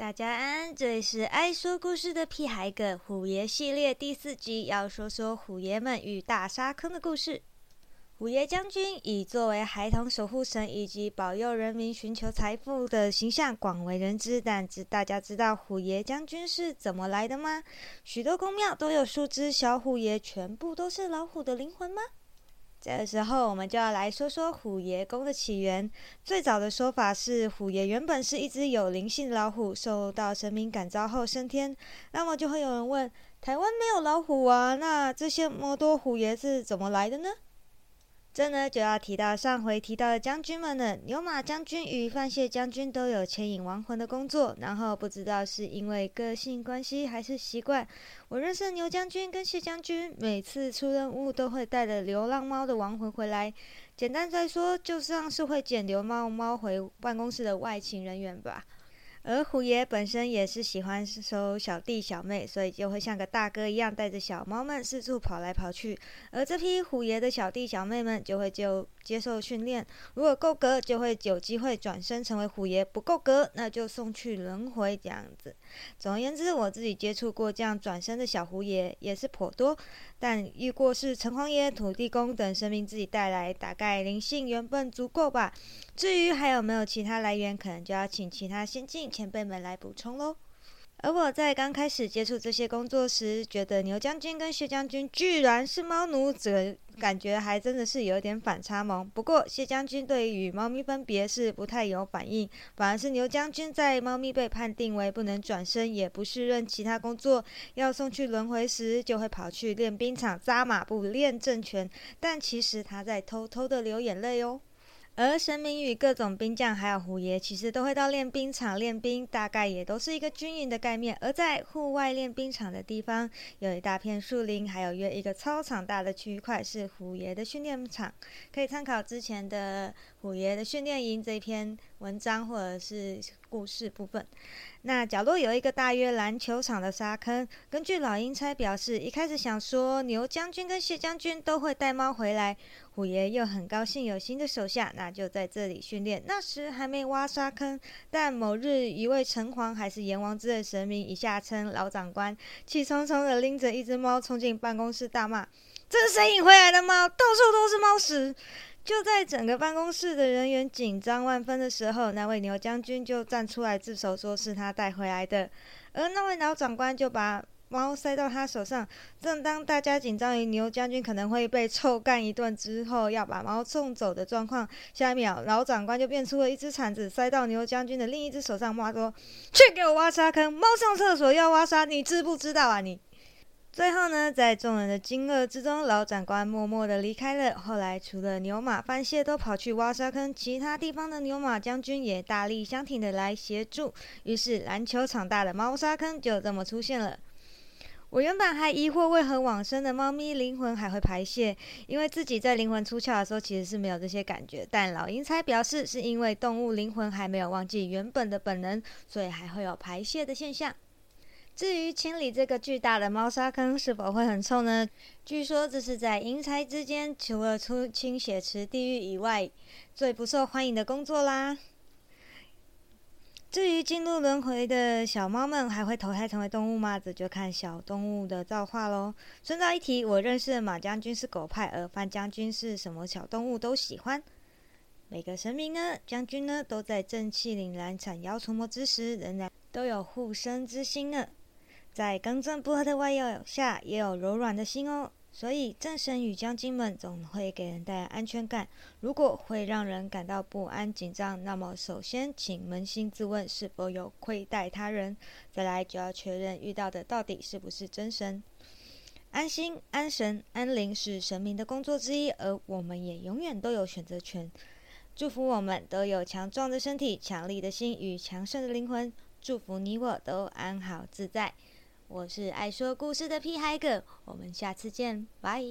大家安，这里是爱说故事的屁孩哥虎爷系列第四集，要说说虎爷们与大沙坑的故事。虎爷将军以作为孩童守护神以及保佑人民寻求财富的形象广为人知，但知大家知道虎爷将军是怎么来的吗？许多宫庙都有树枝小虎爷，全部都是老虎的灵魂吗？这个时候，我们就要来说说虎爷公的起源。最早的说法是，虎爷原本是一只有灵性的老虎，受到神明感召后升天。那么就会有人问：台湾没有老虎啊？那这些么多虎爷是怎么来的呢？这呢就要提到上回提到的将军们了。牛马将军与范谢将军都有牵引亡魂的工作，然后不知道是因为个性关系还是习惯，我认识牛将军跟谢将军，每次出任务都会带着流浪猫的亡魂回来。简单再说，就像是会捡流浪猫回办公室的外勤人员吧。而虎爷本身也是喜欢收小弟小妹，所以就会像个大哥一样，带着小猫们四处跑来跑去。而这批虎爷的小弟小妹们就会就接受训练，如果够格，就会有机会转身成为虎爷；不够格，那就送去轮回这样子。总而言之，我自己接触过这样转身的小虎爷也是颇多，但遇过是城隍爷、土地公等神明自己带来，大概灵性原本足够吧。至于还有没有其他来源，可能就要请其他先进前辈们来补充喽。而我在刚开始接触这些工作时，觉得牛将军跟谢将军居然是猫奴，这感觉还真的是有点反差萌。不过谢将军对于猫咪分别是不太有反应，反而是牛将军在猫咪被判定为不能转身，也不适任其他工作，要送去轮回时，就会跑去练兵场扎马步练正拳，但其实他在偷偷的流眼泪哦。而神明与各种兵将，还有虎爷，其实都会到练兵场练兵，大概也都是一个军营的概念。而在户外练兵场的地方，有一大片树林，还有约一个操场大的区块是虎爷的训练场，可以参考之前的虎爷的训练营这篇文章或者是故事部分。那角落有一个大约篮球场的沙坑。根据老鹰差表示，一开始想说牛将军跟谢将军都会带猫回来，虎爷又很高兴有新的手下，那就在这里训练。那时还没挖沙坑，但某日一位城隍还是阎王之类神明，一下称老长官，气冲冲的拎着一只猫冲进办公室大骂：“这是谁引回来的猫？到处都是猫屎！”就在整个办公室的人员紧张万分的时候，那位牛将军就站出来自首，说是他带回来的。而那位老长官就把猫塞到他手上。正当大家紧张于牛将军可能会被臭干一顿之后，要把猫送走的状况，下一秒老长官就变出了一只铲子，塞到牛将军的另一只手上，骂说：“去给我挖沙坑！猫上厕所要挖沙，你知不知道啊你？”最后呢，在众人的惊愕之中，老长官默默的离开了。后来，除了牛马范谢都跑去挖沙坑，其他地方的牛马将军也大力相挺的来协助。于是，篮球场大的猫沙坑就这么出现了。我原本还疑惑，为何往生的猫咪灵魂还会排泄？因为自己在灵魂出窍的时候，其实是没有这些感觉。但老鹰才表示，是因为动物灵魂还没有忘记原本的本能，所以还会有排泄的现象。至于清理这个巨大的猫砂坑是否会很臭呢？据说这是在阴差之间，除了出清血池地狱以外，最不受欢迎的工作啦。至于进入轮回的小猫们还会投胎成为动物吗？这就看小动物的造化喽。顺道一提，我认识的马将军是狗派，而范将军是什么小动物都喜欢。每个神明呢，将军呢，都在正气凛然斩妖除魔之时，仍然都有护身之心呢。在刚正不阿的外表下，也有柔软的心哦。所以正神与将军们总会给人带来安全感。如果会让人感到不安、紧张，那么首先请扪心自问是否有亏待他人，再来就要确认遇到的到底是不是真神。安心、安神、安灵是神明的工作之一，而我们也永远都有选择权。祝福我们都有强壮的身体、强力的心与强盛的灵魂。祝福你我都安好自在。我是爱说故事的屁孩哥，我们下次见，拜。